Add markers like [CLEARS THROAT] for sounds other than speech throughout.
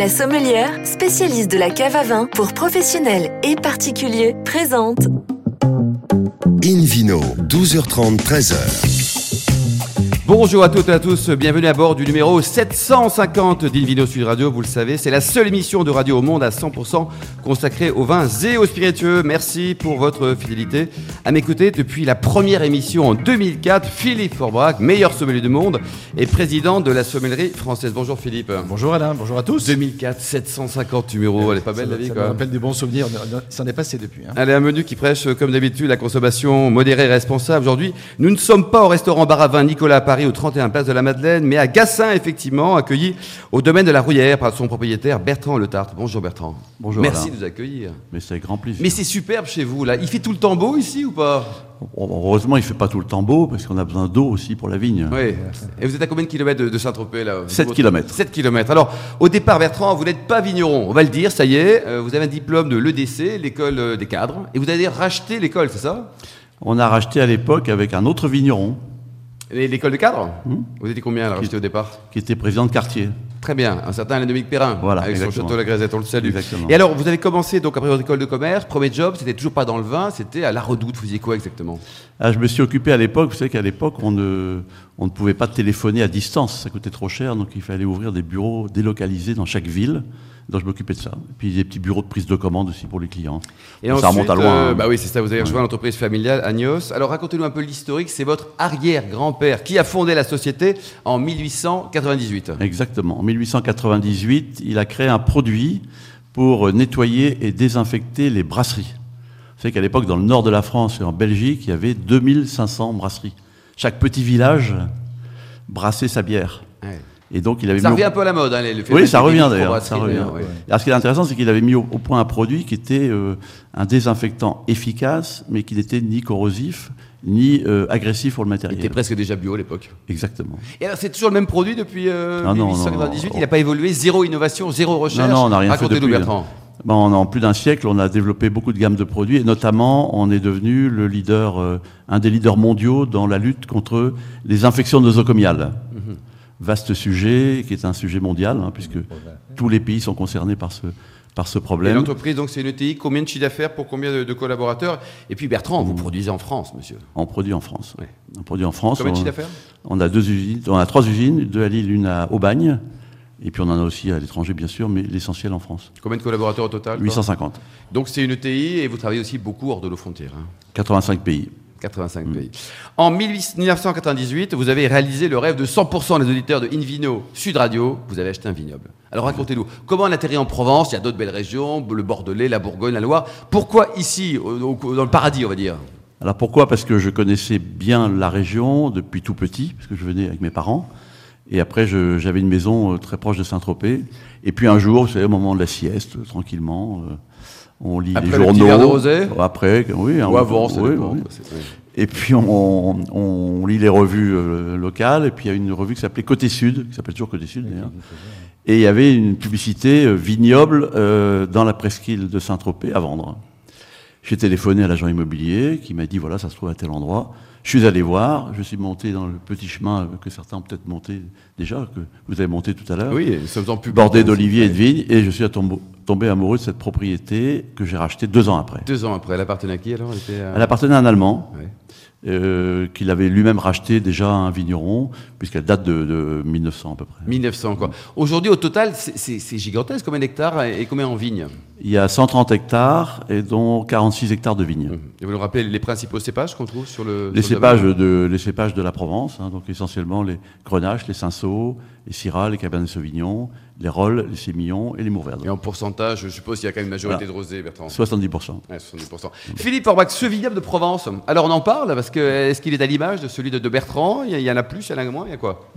La Sommelière, spécialiste de la cave à vin pour professionnels et particuliers, présente Invino, 12h30, 13h. Bonjour à toutes et à tous, bienvenue à bord du numéro 750 d'Invino Sud Radio. Vous le savez, c'est la seule émission de radio au monde à 100% consacrée aux vins et aux spiritueux. Merci pour votre fidélité. À m'écouter depuis la première émission en 2004, Philippe Forbrac, meilleur sommelier du monde et président de la sommellerie française. Bonjour Philippe. Bonjour Alain, bonjour à tous. 2004, 750 numéros, elle est pas belle ça, la vie ça quoi. me rappelle des bons souvenirs, ça en est passé depuis. Hein. Allez, un menu qui prêche, comme d'habitude, la consommation modérée et responsable. Aujourd'hui, nous ne sommes pas au restaurant bar à vin Nicolas à Paris, au 31 Place de la Madeleine, mais à Gassin, effectivement, accueilli au domaine de la Rouillère par son propriétaire Bertrand Le Tarte. Bonjour Bertrand. Bonjour, Merci Alain. de nous accueillir. Mais c'est grand plaisir. Mais c'est superbe chez vous, là. Il fait tout le temps beau ici ou pas? Heureusement, il ne fait pas tout le temps beau, parce qu'on a besoin d'eau aussi pour la vigne. Oui. Et vous êtes à combien de kilomètres de, de Saint-Tropez, là? 7 kilomètres. 7 kilomètres. Alors, au départ, Bertrand, vous n'êtes pas vigneron. On va le dire, ça y est. Euh, vous avez un diplôme de l'EDC, l'école euh, des cadres. Et vous avez racheté l'école, c'est ça? On a racheté à l'époque avec un autre vigneron, Et L'école de cadres Hmm. Vous étiez combien à la racheter au départ qui était président de quartier. Très bien, un certain Alain Dominique Perrin, Voilà, avec son exactement. château La Grisette, on le salue. Exactement. Et alors, vous avez commencé donc après votre école de commerce, premier job, c'était toujours pas dans le vin, c'était à la Redoute. Vous faisiez quoi exactement? Ah, je me suis occupé à l'époque, vous savez qu'à l'époque, on ne, on ne pouvait pas téléphoner à distance, ça coûtait trop cher, donc il fallait ouvrir des bureaux délocalisés dans chaque ville. Donc je m'occupais de ça. Et puis des petits bureaux de prise de commande aussi pour les clients. Et ça remonte à loin. euh, hein. bah oui, c'est ça. Vous avez rejoint l'entreprise familiale Agnos. Alors racontez-nous un peu l'historique. C'est votre arrière-grand-père qui a fondé la société en 1898. Exactement. En 1898, il a créé un produit pour nettoyer et désinfecter les brasseries. Vous savez qu'à l'époque, dans le nord de la France et en Belgique, il y avait 2500 brasseries. Chaque petit village brassait sa bière. Ouais. Et donc, il avait Ça au- revient un peu à la mode, hein, les- le fait Oui, ça revient d'ailleurs. ça revient. ouais. Alors, ce qui est intéressant, c'est qu'il avait mis au, au point un produit qui était euh, un désinfectant efficace, mais qui n'était ni corrosif, ni euh, agressif pour le Il matériel. était presque déjà bio à l'époque. Exactement. Et alors, c'est toujours le même produit depuis euh, Ah non, non, 1898 non. Il n'a pas évolué Zéro innovation, zéro recherche Non, non, on n'a rien fait depuis. Bertrand. Bon, en plus d'un siècle, on a développé beaucoup de gammes de produits, et notamment, on est devenu le leader, euh, un des leaders mondiaux dans la lutte contre les infections nosocomiales. Mhm. Vaste sujet, qui est un sujet mondial, hein, puisque tous les pays sont concernés par ce, par ce problème. l'entreprise, donc, c'est une ETI. Combien de chiffre d'affaires pour combien de, de collaborateurs? Et puis, Bertrand, vous produisez en France, monsieur. On produit en France. Ouais. On produit en France. Combien de chiffre d'affaires? on a deux usines, on a trois usines, deux à Lille, une à Aubagne, et puis on en a aussi à l'étranger, bien sûr, mais l'essentiel en France. Combien de collaborateurs au total quoi 850. Donc c'est une ETI et vous travaillez aussi beaucoup hors de nos frontières. hein. 85 pays. 85 pays. En 18- 1998, vous avez réalisé le rêve de 100% des auditeurs de Invino Sud Radio. Vous avez acheté un vignoble. Alors racontez-nous, comment on atterrit en Provence? Il y a d'autres belles régions, le Bordelais, la Bourgogne, la Loire. Pourquoi ici, au- au- dans le paradis, on va dire? Alors pourquoi? Parce que je connaissais bien la région depuis tout petit, parce que je venais avec mes parents. Et après, j'avais une maison euh, très proche de Saint-Tropez. Et puis un jour, vous savez, au moment de la sieste, euh, tranquillement, euh, on lit Après les journaux. verre de rosé Après, oui. Ou avant, ça oui, oui. Et puis on, on lit les revues euh, locales, et puis il y a une revue qui s'appelait Côté Sud, qui s'appelle toujours Côté Sud d'ailleurs. Et il y avait une publicité euh, vignoble euh, dans la presqu'île de Saint-Tropez à vendre. J'ai téléphoné à l'agent immobilier qui m'a dit voilà, ça se trouve à tel endroit. Je suis allé voir, je suis monté dans le petit chemin que certains ont peut-être monté déjà, que vous avez monté tout à l'heure Oui, public. bordé d'oliviers et de vignes, et je suis tombé, amoureux de cette propriété que j'ai rachetée deux ans après. Deux ans après, elle appartenait à qui alors? Elle était, Elle appartenait à un Allemand, ouais. Euh, qu'il avait lui-même racheté déjà à un vigneron, puisqu'elle date de, de 1900 à peu près. 1900 quoi. Aujourd'hui, au total, c'est- gigantesque. Combien d'hectares et combien en vignes? Il y a 130 hectares, et dont 46 hectares de vignes. Et vous nous rappelez les principaux cépages qu'on trouve sur le. Les sur cépages, de, les cépages de la Provence, hein, donc essentiellement les grenaches, les cinsault, les syrah, les cabernet sauvignon, les rolls, les sémillons et les mourvèdres. Et en pourcentage, je suppose qu'il y a quand même une majorité de rosé, Bertrand. 70%. Ouais, 70%. Philippe Orbach, ce vignoble de Provence. Alors on en parle parce que est-ce qu'il est à l'image de celui de, de Bertrand? Il y, a- il y en a plus, il y en a moins, il y a quoi?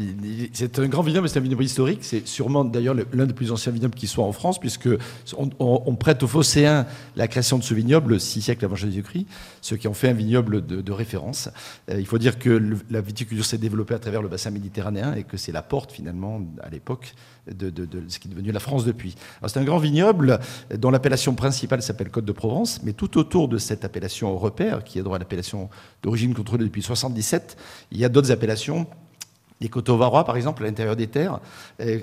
C'est un grand vignoble, c'est un vignoble historique. C'est sûrement d'ailleurs le- l'un des plus anciens vignobles qui soit en France, puisque on, on- on prête aux Phocéens la création de ce vignoble six siècles avant Jésus-Christ, ceux qui ont fait un vignoble de, de référence. Euh, il faut dire que le- la viticulture s'est développée à travers le bassin méditerranéen et que c'est la porte finalement à l'époque de, ce qui est devenu la France depuis. C'est un grand vignoble dont l'appellation principale s'appelle Côte de Provence, mais tout autour de cette appellation repère, qui est droit à l'appellation d'origine contrôlée depuis 77, il y a d'autres appellations les coteaux varois, par exemple, à l'intérieur des terres,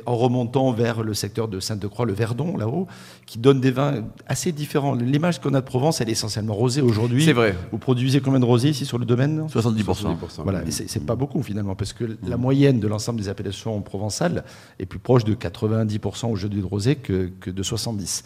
en remontant vers le secteur de Sainte-Croix, le Verdon, là-haut, qui donne des vins assez différents. L'image qu'on a de Provence, elle est essentiellement rosée aujourd'hui. C'est vrai. Vous produisez combien de rosés ici sur le domaine? 70%. Voilà, et c'est pas beaucoup finalement, parce que la moyenne de l'ensemble des appellations provençales est plus proche de 90% aujourd'hui de rosé que, que de 70.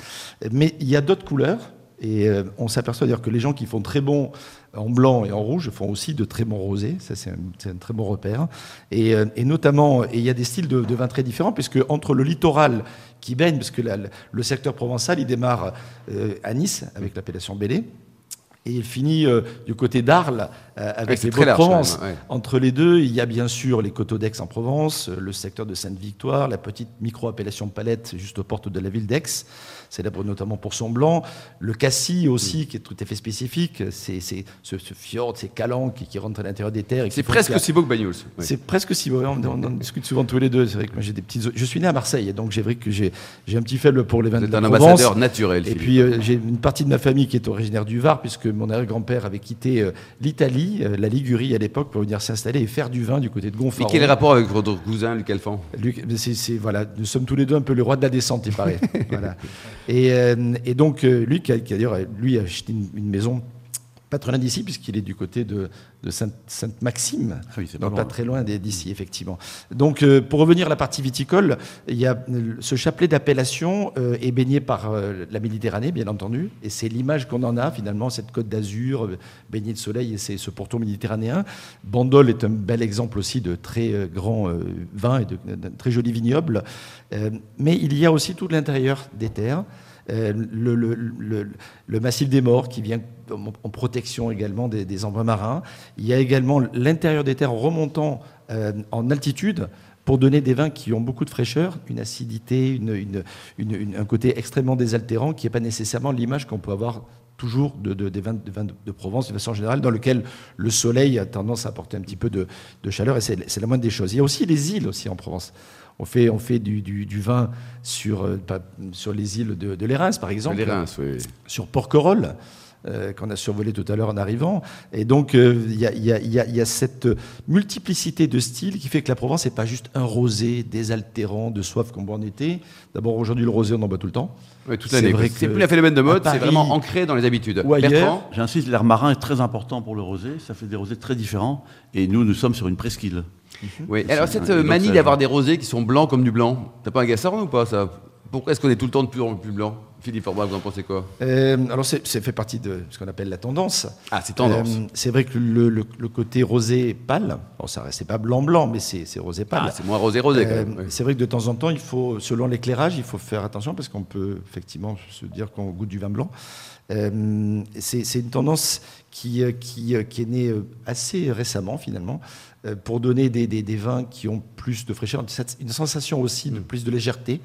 Mais il y a d'autres couleurs, et euh, on s'aperçoit d'ailleurs que les gens qui font très bon en blanc et en rouge font aussi de très bons rosés. Ça, c'est un, très bon repère. Et, euh, notamment, il y a des styles de, vins très différents, puisque entre le littoral qui baigne, parce que le secteur provençal, il démarre euh, à Nice avec l'appellation Bélé. Et il finit du côté d'Arles avec les Beaux-de-Provence. Entre les deux, il y a bien sûr les coteaux d'Aix en Provence, le secteur de Sainte-Victoire, la petite micro-appellation Palette juste aux portes de la ville d'Aix célèbre notamment pour son blanc. Le cassis aussi, mm. qui est tout à fait spécifique, c'est ce, fjord, ces calanques qui, qui rentrent à l'intérieur des terres. C'est presque aussi beau que Bagnols. C'est presque si beau. On, on, discute souvent tous les deux. C'est vrai que moi j'ai des petits. Je suis né à Marseille, donc j'ai vrai que j'ai un petit faible pour les vins de la un ambassadeur naturel. Et puis euh, j'ai une partie de ma famille qui est originaire du Var, puisque mon arrière-grand-père avait quitté euh, l'Italie, euh, la Ligurie à l'époque, pour venir s'installer et faire du vin du côté de Gonfaron. Et quel est le rapport avec votre cousin Luc Alphand? Luc, voilà, nous sommes tous les deux un peu le roi de la descente, il paraît. [LAUGHS] voilà. Euh, et, donc, euh, lui, qui a, d'ailleurs, lui, a acheté une, maison pas très loin d'ici, puisqu'il est du côté de, Sainte-Maxime, ah donc pas, très loin d'ici, effectivement. Donc, euh, pour revenir à la partie viticole, il y a ce chapelet d'appellation est baigné par la Méditerranée, bien entendu, et c'est l'image qu'on en a finalement, cette côte d'Azur baignée de soleil, et c'est ce pourtour méditerranéen. Bandol est un bel exemple aussi de très grands vins et de, de très jolis vignobles, mais il y a aussi tout l'intérieur des terres. Euh, le, massif des morts qui vient en protection également des, embruns marins. Il y a également l'intérieur des terres remontant euh, en altitude pour donner des vins qui ont beaucoup de fraîcheur, une acidité, un côté extrêmement désaltérant qui n'est pas nécessairement l'image qu'on peut avoir toujours de, des vins, de, Provence de façon générale, dans lequel le soleil a tendance à apporter un petit peu de, chaleur, et c'est la moindre des choses. Il y a aussi les îles aussi en Provence. On fait, on fait du, vin sur, euh, sur les îles de, de par exemple. oui. Sur Porquerolles. Euh, qu'on a survolé tout à l'heure en arrivant. Et donc, euh, il y, a cette multiplicité de styles qui fait que la Provence n'est pas juste un rosé désaltérant de soif comme bon en été. D'abord, aujourd'hui, le rosé, on en boit tout le temps. Oui, tout l'année. C'est plus un phénomène de mode, c'est vraiment ancré dans les habitudes. Ou ailleurs, J'insiste, l'air marin est très important pour le rosé. Ça fait des rosés très différents. Et nous, nous sommes sur une presqu'île. Mhm. Oui. Alors cette manie d'avoir des rosés qui sont blancs comme du blanc, t'as pas un agaçant ou pas ça? Pourquoi est-ce qu'on est tout le temps de plus en plus blanc? Philippe Orba, vous en pensez quoi? Euh, Alors c'est fait partie de ce qu'on appelle la tendance. Ah, c'est tendance. Euh, c'est vrai que le, côté rosé pâle, bon, ça c'est pas blanc blanc, mais c'est rosé pâle. Ah, c'est moins rosé rosé. Euh, c'est vrai que de temps en temps, il faut, selon l'éclairage, il faut faire attention parce qu'on peut effectivement se dire qu'on goûte du vin blanc. c'est une tendance qui, qui, qui, est née assez récemment finalement. Euh, pour donner des, vins qui ont plus de fraîcheur, une sensation aussi de mm. plus de légèreté.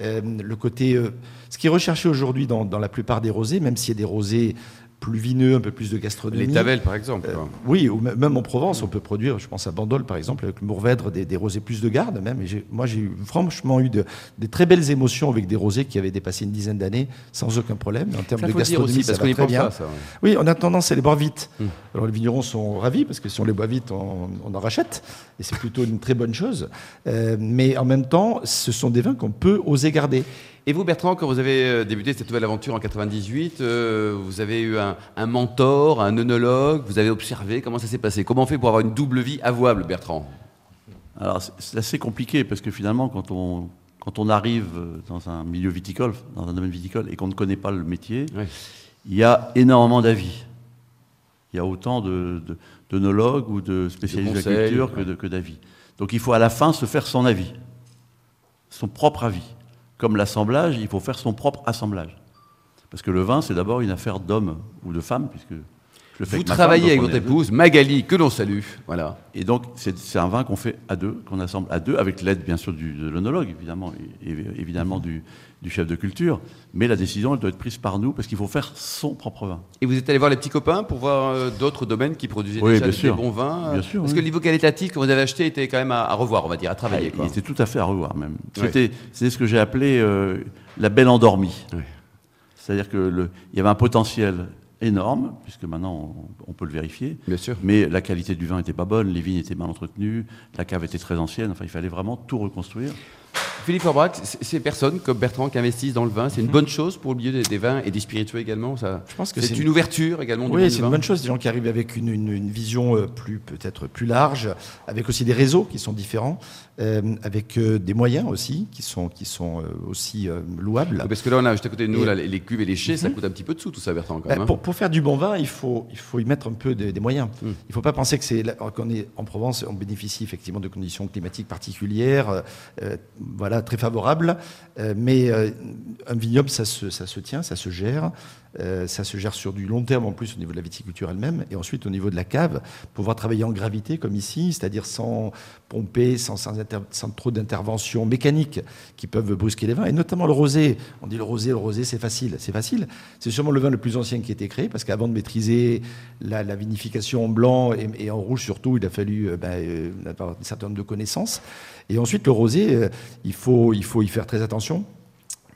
Euh, le côté, euh, ce qui est recherché aujourd'hui dans, dans, la plupart des rosés, même s'il y a des rosés plus vineux, un peu plus de gastronomie. Les Tavel, par exemple. Euh, oui, ou même en Provence, on peut produire, je pense à Bandol, par exemple, avec le Mourvèdre, des, rosés plus de garde même. Et moi, j'ai franchement eu de, des très belles émotions avec des rosés qui avaient dépassé une dizaine d'années sans aucun problème. En termes de gastronomie, aussi, ça va très bien. Oui, on a tendance à les boire vite. Hum. Alors les vignerons sont ravis parce que si on les boit vite, on, en rachète. Et c'est plutôt une très bonne chose. Euh, mais en même temps, ce sont des vins qu'on peut oser garder. Et vous, Bertrand, quand vous avez euh, débuté cette nouvelle aventure en 98, euh, vous avez eu un, mentor, un œnologue, vous avez observé comment ça s'est passé? Comment on fait pour avoir une double vie avouable, Bertrand? Alors, c'est assez compliqué parce que finalement, quand on, quand on arrive dans un milieu viticole, dans un domaine viticole, et qu'on ne connaît pas le métier, il y a énormément d'avis. Il y a autant d'œnologues ou de spécialistes de, la culture que d'avis. Donc il faut à la fin se faire son avis, son propre avis comme l'assemblage, il faut faire son propre assemblage. Parce que le vin, c'est d'abord une affaire d'homme ou de femme, puisque Vous travaillez avec votre épouse, Magali, que l'on salue. Voilà. Et donc, c'est un vin qu'on fait à deux, qu'on assemble à deux, avec l'aide, bien sûr, du, de l'onologue, évidemment, et, évidemment du, du, chef de culture. Mais la décision, elle doit être prise par nous, parce qu'il faut faire son propre vin. Et vous êtes allé voir les petits copains pour voir euh, d'autres domaines qui produisaient déjà des bons vins Bien sûr. Parce que le niveau qualitatif que vous avez acheté était quand même à, revoir, on va dire, à travailler. Ah, il était tout à fait à revoir, même. C'était ce que j'ai appelé euh, la belle endormie. C'est-à-dire qu'il y avait un potentiel énorme, puisque maintenant on, on peut le vérifier. Bien sûr. Mais la qualité du vin n'était pas bonne, les vignes étaient mal entretenues, la cave était très ancienne, enfin il fallait vraiment tout reconstruire. Philippe Aubrac, c- ces personnes comme Bertrand qui investissent dans le vin, c'est une bonne chose pour le milieu des, des vins et des spiritueux également. Ça, Mhm. Je pense que c'est une une- ouverture également. du Oui, c'est une bonne chose. Des gens qui arrivent avec une, une- une vision euh, plus peut-être plus large, avec aussi des réseaux qui sont différents, euh, avec euh, des moyens aussi qui sont qui sont euh, aussi louables. Parce que là, on a juste à côté de nous Et- là, les, cuves et les chais, ça coûte un petit peu de sous tout ça, Bertrand. Quand même, hein. pour, pour faire du bon vin, il faut, il faut y mettre un peu de- des moyens. Mm. Il ne faut pas penser que c'est qu'on est en Provence, on bénéficie effectivement de conditions climatiques particulières, euh, très favorables. Euh, mais euh, un vignoble, ça se, tient, ça se gère. Euh, ça se gère sur du long terme en plus au niveau de la viticulture elle-même et ensuite au niveau de la cave, pouvoir travailler en gravité comme ici, c'est-à-dire sans pomper, sans, trop d'interventions mécaniques qui peuvent brusquer les vins et notamment le rosé. On dit le rosé, le rosé c'est facile, c'est facile. C'est sûrement le vin le plus ancien qui a été créé parce qu'avant de maîtriser la, vinification en blanc et, en rouge surtout, il a fallu ben, avoir un certain nombre de connaissances. Et ensuite le rosé, euh, il faut, il faut y faire très attention.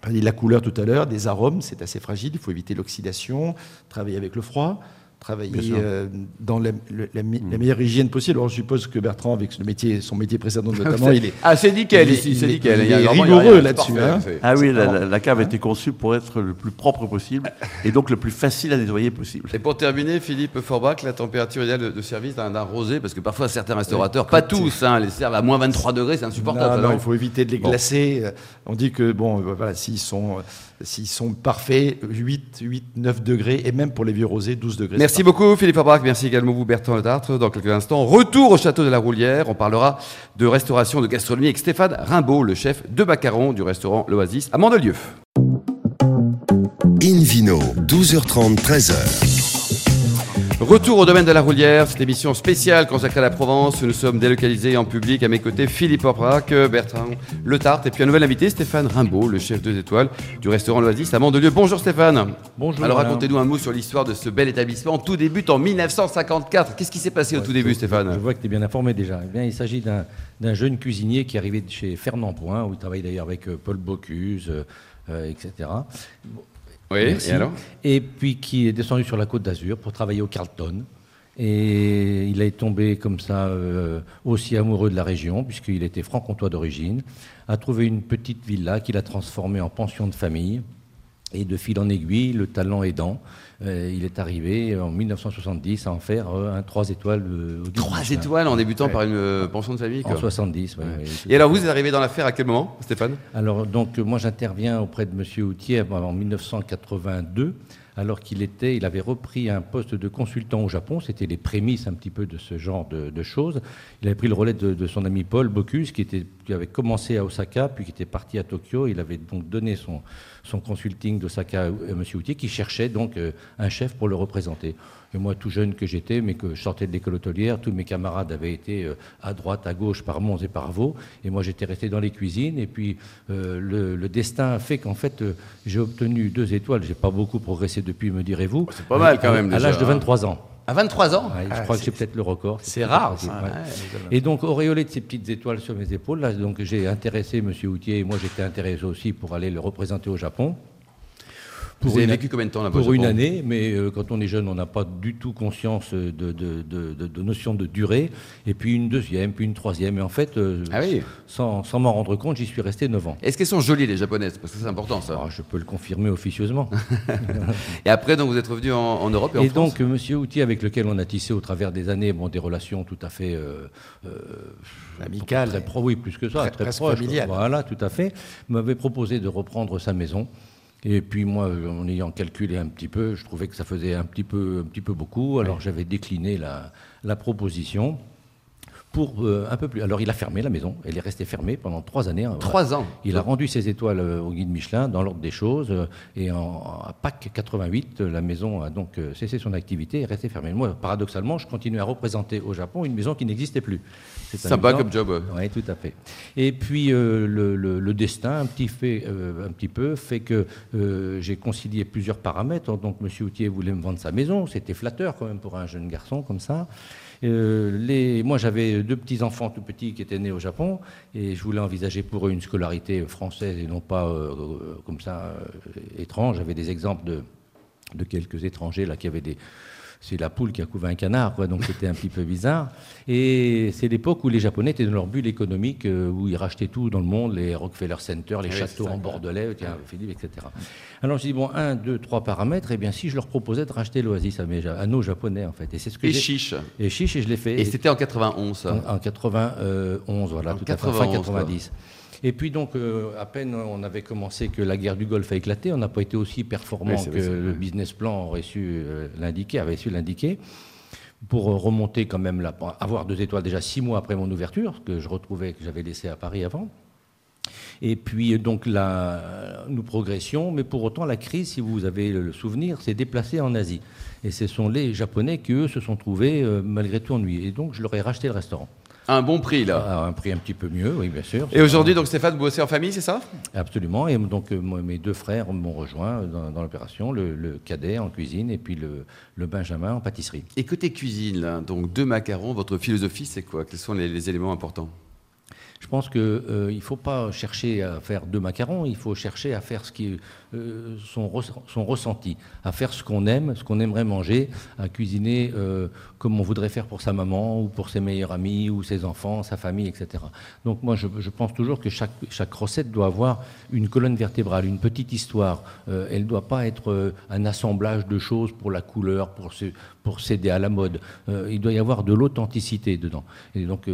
De la couleur tout à l'heure, des arômes, c'est assez fragile, il faut éviter l'oxydation, travailler avec le froid, travailler euh, dans la, le- la mi- la meilleure hygiène possible. Alors je suppose que Bertrand, avec le métier, son métier précédent [LAUGHS] notamment, il est, Ah, c'est nickel ici, c'est est- nickel. il est il rigoureux là-dessus, hein. Ah oui, la, Alors- la- la cave a été conçue pour être le plus propre possible [LAUGHS] et donc le plus facile à nettoyer possible. Et pour terminer, Philippe Forbach, la température idéale de, de service d'un rosé, parce que parfois certains restaurateurs, pas tous, hein, les servent à moins 23 degrés, c'est insupportable. Non, il faut éviter de les glacer. On dit que bon, euh, voilà, s'ils sont, euh, s'ils sont parfaits, 8, 8, 9 degrés, et même pour les vieux rosés, 12 degrés. Merci beaucoup Philippe Fabrac, merci également vous Bertrand Letartre. Dans quelques instants, retour au château de la Roulière. On parlera de restauration de gastronomie avec Stéphane Rimbaud, le chef de Bacaron du restaurant L'Oasis à Mandelieu. Invino, 12h30, 13h. Retour au domaine de la Roulière, cette émission spéciale consacrée à la Provence. Nous sommes délocalisés en public à mes côtés Philippe Fabrac, Bertrand Letartre et puis un nouvel invité Stéphane Rimbaud, le chef deux étoiles du restaurant L'Oasis à Mandelieu. Bonjour Stéphane. Bonjour. Alors racontez-nous un mot sur l'histoire de ce bel établissement. Tout débute en 1954. Qu'est-ce qui s'est passé au tout début Je Stéphane vois que tu es bien informé déjà. Eh bien, il s'agit d'un jeune cuisinier qui est arrivé de chez Fernand Point, où il travaille d'ailleurs avec euh, Paul Bocuse, euh, euh, etc. Oui, Merci. et alors Et puis qui est descendu sur la côte d'Azur pour travailler au Carlton. Et il est tombé comme ça euh, aussi amoureux de la région, puisqu'il était franc-comtois d'origine, a trouvé une petite villa qu'il a transformée en pension de famille. Et de fil en aiguille, le talent aidant, il est arrivé en 1970 à en faire euh, un 3 étoiles. euh, au guide Trois Michelin. étoiles en débutant Ouais. par une euh, pension de famille. En quoi. 70, oui. Et alors vous êtes arrivé dans l'affaire à quel moment, Stéphane? Alors, donc, euh, moi, j'interviens auprès de M. Houtier en 1982, alors qu'il était, il avait repris un poste de consultant au Japon. C'était les prémices un petit peu de ce genre de, choses. Il avait pris le relais de, son ami Paul Bocuse, qui, avait commencé à Osaka, puis qui était parti à Tokyo. Il avait donc donné son, son consulting d'Osaka à M. Houtier, qui cherchait donc euh, un chef pour le représenter. Et moi, tout jeune que j'étais, mais que je sortais de l'école hôtelière, tous mes camarades avaient été euh, à droite, à gauche, par Mons et par Vaux. Et moi, j'étais resté dans les cuisines. Et puis, euh, le, le destin a fait qu'en fait, euh, j'ai obtenu deux étoiles. J'ai pas beaucoup progressé depuis, me direz-vous. c'est pas mal quand À- même, À déjà, l'âge de hein. 23 ans. À 23 ans Ouais, je Ah, crois que c'est- peut-être le record. C'est rare, Ouais. Et donc, auréolé de ces petites étoiles sur mes épaules, là, donc j'ai intéressé M. Houtier, et moi j'étais intéressé aussi pour aller le représenter au Japon. Vous avez vécu combien de temps là-bas Pour une année, mais euh, quand on est jeune, on n'a pas du tout conscience de, de, de, de- de notion de durée. Et puis une deuxième, puis une troisième. Et en fait, euh, Ah oui sans, sans m'en rendre compte, j'y suis resté 9 ans. Est-ce qu'elles sont jolies les japonaises? Parce que c'est important ça. Alors, je peux le confirmer officieusement. [LAUGHS] Et après, donc vous êtes revenu en, en Europe et, en Et France? donc, euh, Monsieur Houtier, avec lequel on a tissé au travers des années bon, des relations tout à fait euh, euh, Amical. très pro, oui, plus que ça, Très- très, presque proche. familial. Voilà, tout à fait. M'avait proposé de reprendre sa maison. Et puis moi, en ayant calculé un petit peu, je trouvais que ça faisait un petit peu, un petit peu beaucoup. Alors j'avais décliné la, la proposition pour euh, un peu plus. Alors il a fermé la maison. Elle est restée fermée pendant trois années. hein, Trois ans. il a rendu ses étoiles euh, au guide Michelin dans l'ordre des choses. euh, Et en, à Pâques 88, euh, la maison a donc cessé son activité et est restée fermée. Moi, paradoxalement, je continue à représenter au Japon une maison qui n'existait plus. C'est Sympa comme job. Oui, tout à fait. Et puis euh, le, le- le destin, un petit, fait, euh, un petit peu, fait que euh, j'ai concilié plusieurs paramètres. Donc M. Houtier voulait me vendre sa maison. C'était flatteur quand même pour un jeune garçon comme ça. Euh, moi, j'avais deux petits-enfants tout petits qui étaient nés au Japon et je voulais envisager pour eux une scolarité française et non pas euh, euh, comme ça étrange. J'avais des exemples de, de quelques étrangers là qui avaient des c'est la poule qui a couvé un canard, quoi, donc c'était un petit peu bizarre. Et c'est l'époque où les Japonais étaient dans leur bulle économique, euh, où ils rachetaient tout dans le monde, les Rockefeller Center, les Oui, châteaux ça, en. Bordelais, tiens, Philippe, etc. Alors je dis, bon, un, deux, trois paramètres, et bien si je leur proposais de racheter l'Oasis à, mes à nos Japonais, en fait. Et c'est ce que Et chiche. Et chiche, et je l'ai fait. Et c'était en 91. ça. En, en 91, voilà, En tout à fait, 91, fin 90. Et puis donc, euh, à peine on avait commencé que la guerre du Golfe a éclaté, on n'a pas été aussi performant Oui, que vrai, le business plan aurait su euh, l'indiquer, avait su l'indiquer, pour remonter quand même, avoir deux étoiles déjà six mois après mon ouverture, que je retrouvais, que j'avais laissé à Paris avant. Et puis donc là, nous progressions, mais pour autant la crise, si vous avez le souvenir, s'est déplacée en Asie. Et ce sont les Japonais qui, eux, se sont trouvés euh, malgré tout ennuyés. Et donc je leur ai racheté le restaurant. Un bon prix, là. À un prix un petit peu mieux, oui, bien sûr. Et aujourd'hui, donc Stéphane, vous bossez en famille, c'est ça? Absolument. Et donc, euh, moi, mes deux frères m'ont rejoint dans, dans l'opération, le, le cadet en cuisine et puis le, le Benjamin en pâtisserie. Et côté cuisine, donc deux macarons, votre philosophie, c'est quoi? Quels sont les, les éléments importants? Je pense qu'il euh, ne faut pas chercher à faire deux macarons, il faut chercher à faire ce qui est euh, son, res- son ressenti, à faire ce qu'on aime, ce qu'on aimerait manger, à cuisiner euh, comme on voudrait faire pour sa maman ou pour ses meilleurs amis ou ses enfants, sa famille, etc. Donc moi, je, pense toujours que chaque, recette doit avoir une colonne vertébrale, une petite histoire. Euh, elle ne doit pas être un assemblage de choses pour la couleur, pour, se- pour céder à la mode. Il doit y avoir de l'authenticité dedans. Et donc,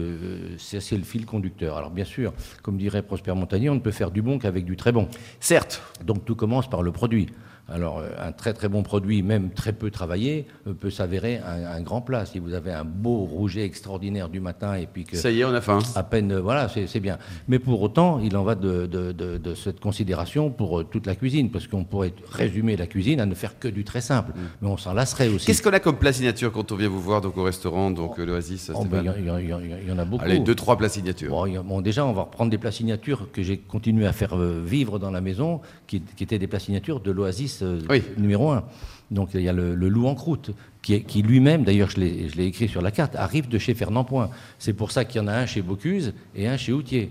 c'est le fil conducteur. Alors bien sûr, comme dirait Prosper Montagnier, on ne peut faire du bon qu'avec du très bon. Certes. Donc tout commence par le produit. Alors euh, un très très bon produit, même très peu travaillé, euh, peut s'avérer un, un grand plat. Si vous avez un beau rouget extraordinaire du matin et puis que Ça y est, on a faim. à peine, euh, voilà, c'est bien. Mais pour autant, il en va de, de- de- de cette considération pour toute la cuisine, parce qu'on pourrait résumer la cuisine à ne faire que du très simple. Mais on s'en lasserait aussi. Qu'est-ce qu'on a comme plat signature quand on vient vous voir donc au restaurant, donc l'Oasis Oh, ben, Il y, en- il y en- il y en- il y en a beaucoup. Allez, deux, trois plats signature. Bon, il déjà, on va reprendre des plats signatures que j'ai continué à faire vivre dans la maison, qui, qui étaient des plats signatures de l'Oasis euh, Oui. numéro un. Donc il y a le, le loup en croûte, qui, lui-même, d'ailleurs je l'ai écrit sur la carte, arrive de chez Fernand Point. C'est pour ça qu'il y en a un chez Bocuse et un chez Houtier.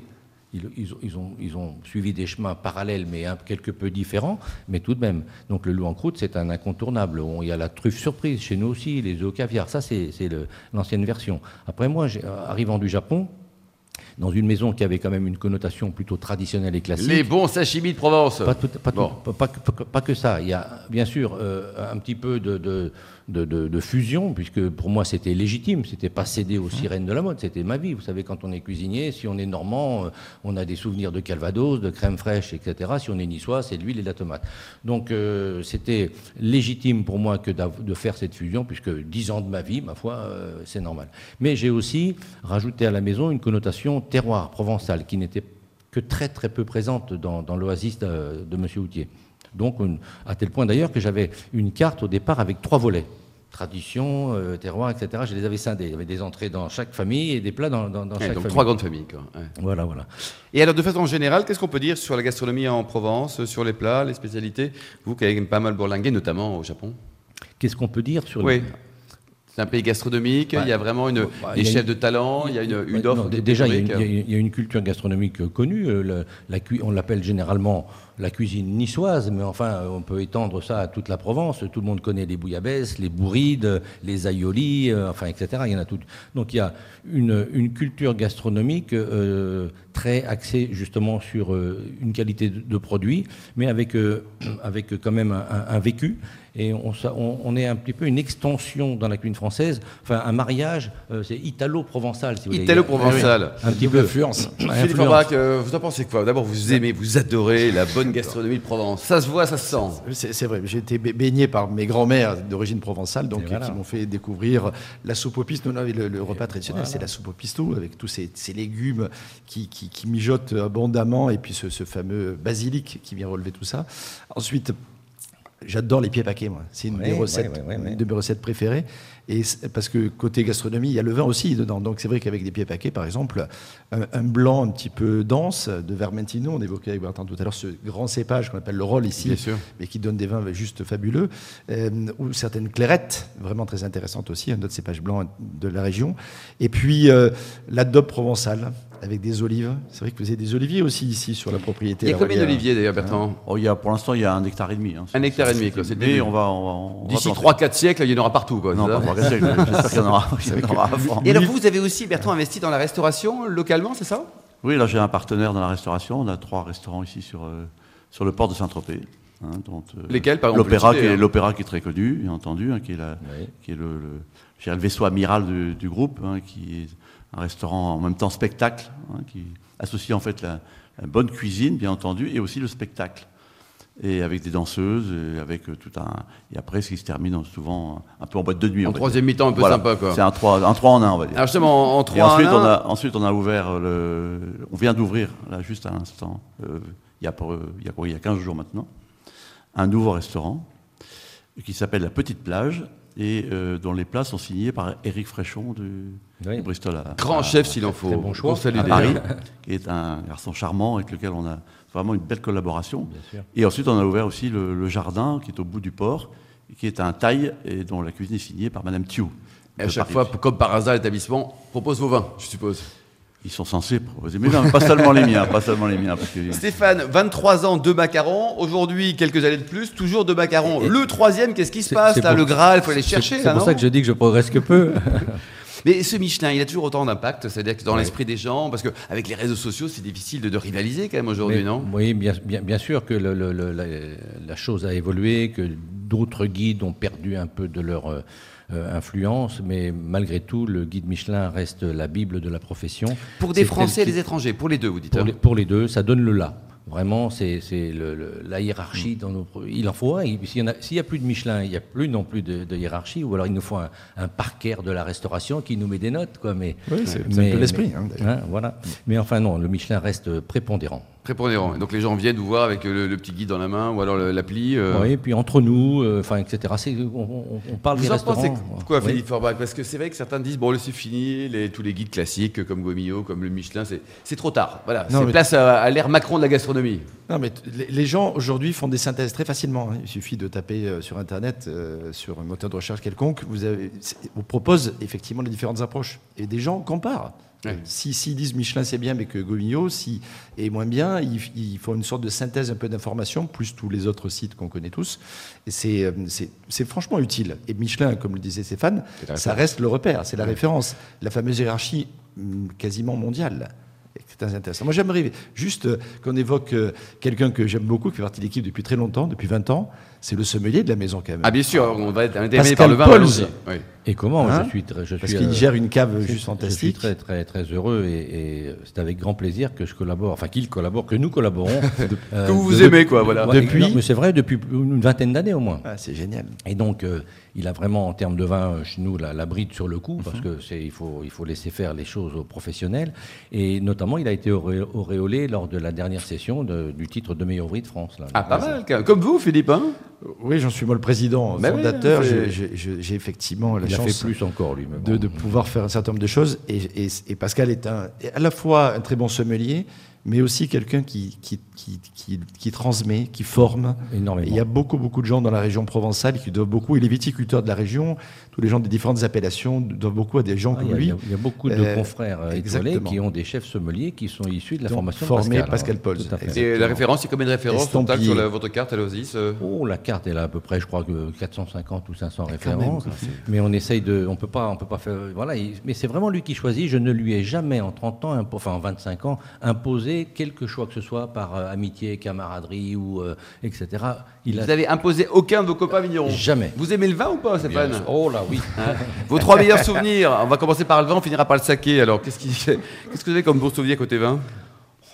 Ils, ils ont, ils ont- ils ont suivi des chemins parallèles, mais un, quelque peu différents, mais tout de même. Donc le loup en croûte, c'est un incontournable. On- Il y a la truffe surprise chez nous aussi, les œufs au caviar. Ça, c'est l'ancienne version. Après, moi, euh, arrivant du Japon, dans une maison qui avait quand même une connotation plutôt traditionnelle et classique. Les bons sashimi de Provence. Pas, tout- Bon. que- pas- pas que ça. Il y a bien sûr euh, un petit peu de, de- de- fusion, puisque pour moi c'était légitime. C'était pas céder aux sirènes de la mode. C'était ma vie. Vous savez, quand on est cuisinier, si on est normand, euh, on a des souvenirs de calvados, de crème fraîche, etc. Si on est niçois, c'est de l'huile et de la tomate. Donc euh, c'était légitime pour moi que de faire cette fusion, puisque dix ans de ma vie, ma foi, euh, c'est normal. Mais j'ai aussi rajouté à la maison une connotation terroir provençal qui n'était que très très peu présente dans, dans l'oasis de, de M. Houtier. Donc, une- à tel point d'ailleurs que j'avais une carte au départ avec trois volets. Tradition, euh, terroir, etc. Je les avais scindés. Il y avait des entrées dans chaque famille et des plats dans, dans- dans Ouais, chaque donc famille. trois grandes familles. Quoi. ouais. Voilà, voilà. Et alors, de façon générale, qu'est-ce qu'on peut dire sur la gastronomie en Provence, sur les plats, les spécialités? Vous qui avez pas mal bourlingué, notamment au Japon. Qu'est-ce qu'on peut dire sur Oui. C'est un pays gastronomique, il y a vraiment une, Bah, des chefs une- de talent, il y a une, offre. non, déjà, il y, a une, il y a- culture gastronomique euh, connue. euh, la on l'appelle généralement la cuisine niçoise, mais enfin, euh, on peut étendre ça à toute la Provence. Tout le monde connaît les bouillabaisse, les bourrides, les aïolis, euh, enfin, etc. Il y en a toutes. Donc, il y a une, une culture gastronomique euh, très axée justement sur euh, une qualité de, de produit, mais avec, euh, [CLEARS THROAT] avec quand même un, un- un vécu. Et on, sa- on- on est un petit peu une extension dans la cuisine française, enfin un mariage, euh, c'est italo-provençal, si vous voulez. Italo-provençal. Un petit peu. influence. Philippe euh, vous en pensez quoi? D'abord, vous aimez, vous adorez la bonne gastronomie de Provence. Ça se voit, ça se sent. C'est c'est vrai, j'ai été ba- baigné par mes grands-mères d'origine provençale, donc voilà. qui m'ont fait découvrir la soupe au pistou. Nous, on avait le, le repas traditionnel, c'est la soupe au pistou, avec tous ces, ces légumes qui, qui- qui mijotent abondamment, et puis ce, ce fameux basilic qui vient relever tout ça. Ensuite, J'adore les pieds paquets, moi. C'est une, Ouais, des recettes, ouais, ouais, de mes recettes préférées. Et parce que côté gastronomie, il y a le vin aussi dedans. Donc c'est vrai qu'avec des pieds paquets, par exemple, un, un blanc un petit peu dense de Vermentino, on évoquait avec Bertrand tout à l'heure ce grand cépage qu'on appelle le rôle ici, mais qui donne des vins juste fabuleux, euh, ou certaines clairettes, vraiment très intéressantes aussi, un autre cépage blanc de la région. Et puis euh, l'adobe provençal. Avec des olives. C'est vrai que vous avez des oliviers aussi ici sur la propriété. Il y a combien d'oliviers d'ailleurs, Bertrand Oh, il y a, pour l'instant, il y a un hectare et demi. hein. Un hectare et demi, quoi, Mais on va, on D'ici planter. 3-4 siècles, il y en aura partout. Quoi, Non, pas trois, quatre siècles, J'espère qu'il y en aura, il y en aura [LAUGHS] avant. Et alors vous avez aussi, Bertrand, investi dans la restauration localement, c'est ça? Oui, là j'ai un partenaire dans la restauration. On a trois restaurants ici sur, euh, sur le port de Saint-Tropez. hein, dont, euh, Lesquels, par exemple, L'opéra qui, est- hein. l'opéra qui est très connu, bien entendu, hein, qui est, la- Oui. qui est le, le, le vaisseau amiral du, du groupe, hein, qui est un restaurant en même temps spectacle, hein, qui associe en fait la, la bonne cuisine, bien entendu, et aussi le spectacle. Et avec des danseuses, et avec euh, tout un. Et après, ce qui se termine souvent un peu en boîte de nuit. En troisième mi-temps, un peu Voilà. sympa, quoi. C'est un 3, un 3 en 1, on va dire. Alors justement, en, en Et 3 ensuite, en on a, ensuite, on a ouvert le. On vient d'ouvrir, là, juste à l'instant, euh, il, y a, il, y a, il y a 15 jours maintenant, un nouveau restaurant qui s'appelle La Petite Plage et euh, dont les plats sont signés par Éric Fréchon du, Oui. du Bristol à, grand à- chef s'il en faut. bon choix. On salue à. Paris, qui est un garçon charmant avec lequel on a vraiment une belle collaboration. Bien sûr. Et ensuite, on a ouvert aussi le, le jardin qui est au bout du port, et qui est un taille et dont la cuisine est signée par Madame Thiou. Et à de chaque Paris. fois, comme par hasard, l'établissement propose vos vins, je suppose. Ils sont censés proposer, mais non, pas seulement les miens, pas seulement les miens, parce que Stéphane, 23 ans, deux macarons. Aujourd'hui, quelques années de plus, toujours deux macarons. Le troisième, qu'est-ce qui se passe là pour- Le Graal, il faut aller chercher. C'est pour non ça que je dis que je progresse que peu. [LAUGHS] Mais ce Michelin, il a toujours autant d'impact, c'est-à-dire que dans l'esprit des gens, parce qu'avec les réseaux sociaux, c'est difficile de, de rivaliser quand même aujourd'hui, non? Oui, bien, bien, bien sûr que le- le- le- la, la chose a évolué, que d'autres guides ont perdu un peu de leur euh, influence, mais malgré tout, le guide Michelin reste la Bible de la profession. Pour des Français et les étrangers, pour les deux, vous dites. Pour hein les, pour les deux, ça donne le là. Vraiment, c'est c'est le- le- la hiérarchie dans nos. Il en faut un. Il- S'il y, en a- plus de Michelin, il n'y a plus non plus de, de hiérarchie. Ou alors il nous faut un, un parquer de la restauration qui nous met des notes, quoi. Mais Oui, c'est un peu l'esprit. hein, hein, voilà. Mais enfin non, le Michelin reste prépondérant. Prépondérant. Donc les gens viennent vous voir avec le, le petit guide dans la main ou alors le- l'appli. euh. Oui, et puis entre nous, euh, enfin, etc. On, on- on parle Vous des en pensez restaurants. quoi, Oui. Philippe Forbach? Parce que c'est vrai que certains disent bon, là, c'est fini, les- tous les guides classiques comme Gomillot, comme le Michelin, c'est c'est trop tard. Voilà, c'est mais- place à, à l'ère Macron de la gastronomie. Non, mais les- les gens aujourd'hui font des synthèses très facilement. hein. Il suffit de taper euh, sur Internet, euh, sur un moteur de recherche quelconque. Vous avez, vous propose effectivement les différentes approches. Et des gens comparent. Ouais. Si s'ils disent Michelin c'est bien, mais que Gomillot si, est moins bien, ils, ils font une sorte de synthèse un peu d'informations, plus tous les autres sites qu'on connaît tous. Et c'est, euh, c'est, c'est franchement utile. Et Michelin, comme le disait Stéphane, ça reste le repère, c'est la référence. La fameuse hiérarchie hum, quasiment mondiale. C'est très intéressant. Moi, j'aimerais juste euh, qu'on évoque euh, quelqu'un que j'aime beaucoup, qui fait partie de l'équipe depuis très longtemps, depuis 20 ans. C'est le sommelier de la maison, quand même. Ah bien sûr, on va être intéressé Pascal par le vin. Allons-y. Oui. Et comment Hein Je suis très, je Parce suis, qu'il euh, gère une cave juste Je suis fantastique. très très très heureux et, et c'est avec grand plaisir que je collabore, enfin qu'il collabore, que nous collaborons. [LAUGHS] euh, Que vous vous de- aimez, quoi, voilà. Depuis- non, mais c'est vrai depuis une vingtaine d'années au moins. Ah, c'est génial. Et donc, euh, il a vraiment, en termes de vin, chez nous, la, la bride sur le coup, parce Mhm. que c'est, il faut, il faut laisser faire les choses aux professionnels. Et notamment, il a été auréolé lors de la dernière session de- du titre de meilleur ouvrier de France. Là. Ah pas mal, comme vous, Philippe. Hein? Oui, j'en suis moi le président, Bah fondateur. J'ai- effectivement la il a chance fait plus encore, lui. mais de, de pouvoir faire un certain nombre de choses. Et, et- et Pascal est un, à la fois un très bon sommelier, mais aussi quelqu'un qui, qui, qui, qui- qui transmet, qui forme. Énormément. Il y a beaucoup, beaucoup de gens dans la région provençale qui doivent beaucoup, et les viticulteurs de la région, tous les gens des différentes appellations doivent beaucoup à des gens Ah, il, comme a, lui. il y a- beaucoup de Euh, confrères euh, étoilés exactement. qui ont des chefs sommeliers qui sont issus de la Donc, formation formés de Pascal. Pascal à. Et la référence, c'est combien de références total sur la- votre carte, ce- Oh, la carte, elle a à peu près, je crois, que 450 ou 500 même, références. mais on essaye de, on peut pas, on peut pas faire, voilà. il- mais c'est vraiment lui qui choisit. Je ne lui ai jamais, en 30 ans, enfin en 25 ans, imposé quelque choix que ce soit par euh, amitié, camaraderie ou euh, etc. Il Vous avez imposé aucun de vos copains vignerons Jamais. Vous aimez le vin ou pas, Stéphane Bien. Oh là, oui. Hein Vos trois meilleurs souvenirs On va commencer par le vin, on finira par le saké. Alors, qu'est-ce, qui- qu'est-ce que vous avez comme bon souvenir côté vin?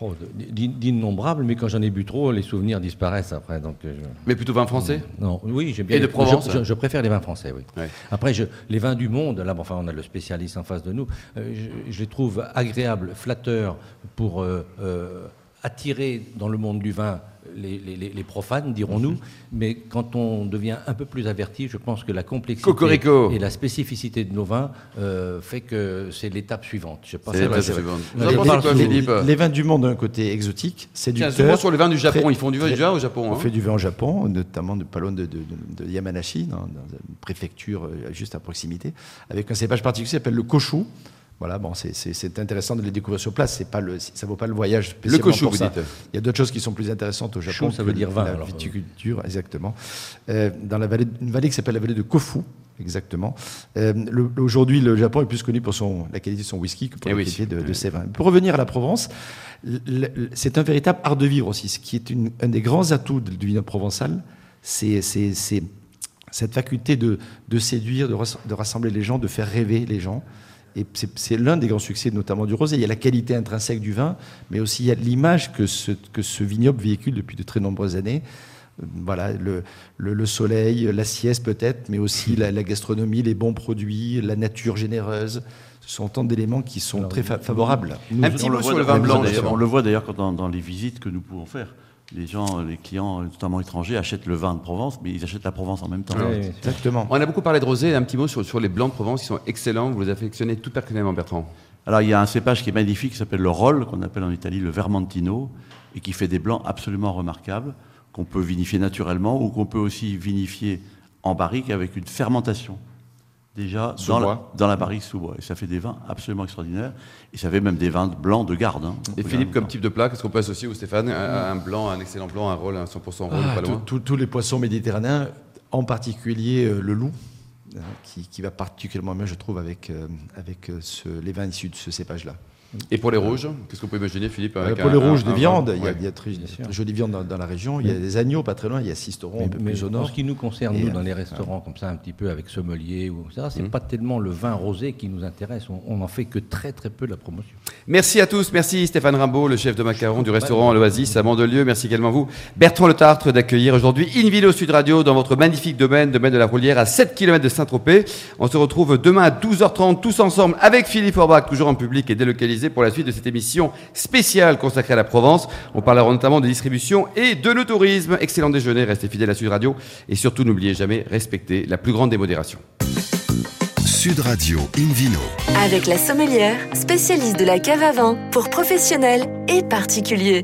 Oh, d'innombrables, mais quand j'en ai bu trop, les souvenirs disparaissent après. Donc, euh, je- Mais plutôt vin français? Non, oui, j'aime bien. Et de Provence, je, je- je préfère les vins français, oui. Ouais. Après, les vins du monde, là, bon, enfin, on a le spécialiste en face de nous. euh, je, je les trouve agréables, flatteurs pour euh, euh, attirer dans le monde du vin les, les- les- les profanes, dirons-nous. Mhm. Mais quand on devient un peu plus averti, je pense que la complexité Cocorico. et la spécificité de nos vins euh, fait que c'est l'étape suivante. Je C'est l'étape suivante. Ouais, Vous en les- pensez les- quoi, les- Philippe Les vins du monde ont un côté exotique, Tiens, séducteur. souvent sur le vin du Japon, Très- ils font du vin très- déjà au Japon. On hein fait du vin au Japon, notamment de pas loin de, de- de- de Yamanashi, dans, dans une préfecture euh, juste à proximité, avec un cépage particulier qui s'appelle le Koshu. Voilà, bon, c'est- intéressant de les découvrir sur place. C'est pas le, ça vaut pas le voyage Le spécialement Koshu, pour vous ça. dites. Il y a d'autres choses qui sont plus intéressantes au Japon. Shu, ça veut dire vin, La alors. viticulture, exactement. Euh, dans la vallée, une vallée qui s'appelle la vallée de Kofu, exactement. Euh, le- Aujourd'hui, le Japon est plus connu pour son, la qualité de son whisky que pour Eh la oui. qualité de, de Oui. ses vins. Pour revenir à la Provence, le- le- c'est un véritable art de vivre aussi. Ce qui est une- un des grands atouts du vignoble provençal, c'est cette faculté de, de séduire, de rassembler les gens, de faire rêver les gens. Et c'est- c'est l'un des grands succès, notamment du rosé. Il y a la qualité intrinsèque du vin, mais aussi il y a l'image que ce, que ce vignoble véhicule depuis de très nombreuses années. Euh, Voilà, le, le- le soleil, la sieste peut-être, mais aussi la, la gastronomie, les bons produits, la nature généreuse. Ce sont tant d'éléments qui sont très fa- favorables. Nous- Un petit On mot le sur voit le dans- vin le blanc. On le voit d'ailleurs dans les visites que nous pouvons faire. Les gens, les clients, notamment étrangers, achètent le vin de Provence, mais ils achètent la Provence en même temps. Oui. Exactement. On a beaucoup parlé de rosé, un petit mot sur, sur les blancs de Provence qui sont excellents. Vous les affectionnez tout particulièrement, Bertrand. Alors il y a un cépage qui est magnifique, qui s'appelle le Roll, qu'on appelle en Italie le Vermentino, et qui fait des blancs absolument remarquables, qu'on peut vinifier naturellement ou qu'on peut aussi vinifier en barrique avec une fermentation. Déjà dans la, dans la barrique sous bois. Et ça fait des vins absolument extraordinaires. Et ça fait même des vins blancs de garde. hein. Et Philippe, comme type de plat, qu'est-ce qu'on peut associer au Stéphane? Un, un blanc, un excellent blanc, un rôle, un 100% rôle, Ah, pas loin tout- tout- tous les poissons méditerranéens, en particulier euh, le loup, euh, qui, qui va particulièrement bien, je trouve, avec, euh, avec ce- les vins issus de ce cépage-là. Et pour les rouges, qu'est-ce qu'on peut imaginer, Philippe Euh, avec pour un- les rouges, un- des viandes, vin il y a, Ouais. il y a très, très jolies viandes dans, dans la région. Il y a des agneaux pas très loin, il y a Sisteron un peu Mais plus au en nord. ce qui nous concerne, Et, nous, euh, dans les restaurants, comme ça, un petit peu avec sommelier, ou ça, Mmh. c'est pas tellement le vin rosé qui nous intéresse. On- n'en fait que très très peu de la promotion. Merci à tous. Merci Stéphane Rimbaud, le chef de macaron du restaurant L'Oasis à Mandelieu. Merci également vous, Bertrand Le Tartre, d'accueillir aujourd'hui Invino Sud Radio dans votre magnifique domaine, domaine de la Roulière à 7 km de Saint-Tropez. On se retrouve demain à 12h30 tous ensemble avec Philippe Orbach, toujours en public et délocalisé pour la suite de cette émission spéciale consacrée à la Provence. On parlera notamment de distribution et de le tourisme. Excellent déjeuner, restez fidèles à Sud Radio et surtout n'oubliez jamais, respectez la plus grande des modérations. Sud Radio Invino. Avec la sommelière, spécialiste de la cave à vin pour professionnels et particuliers.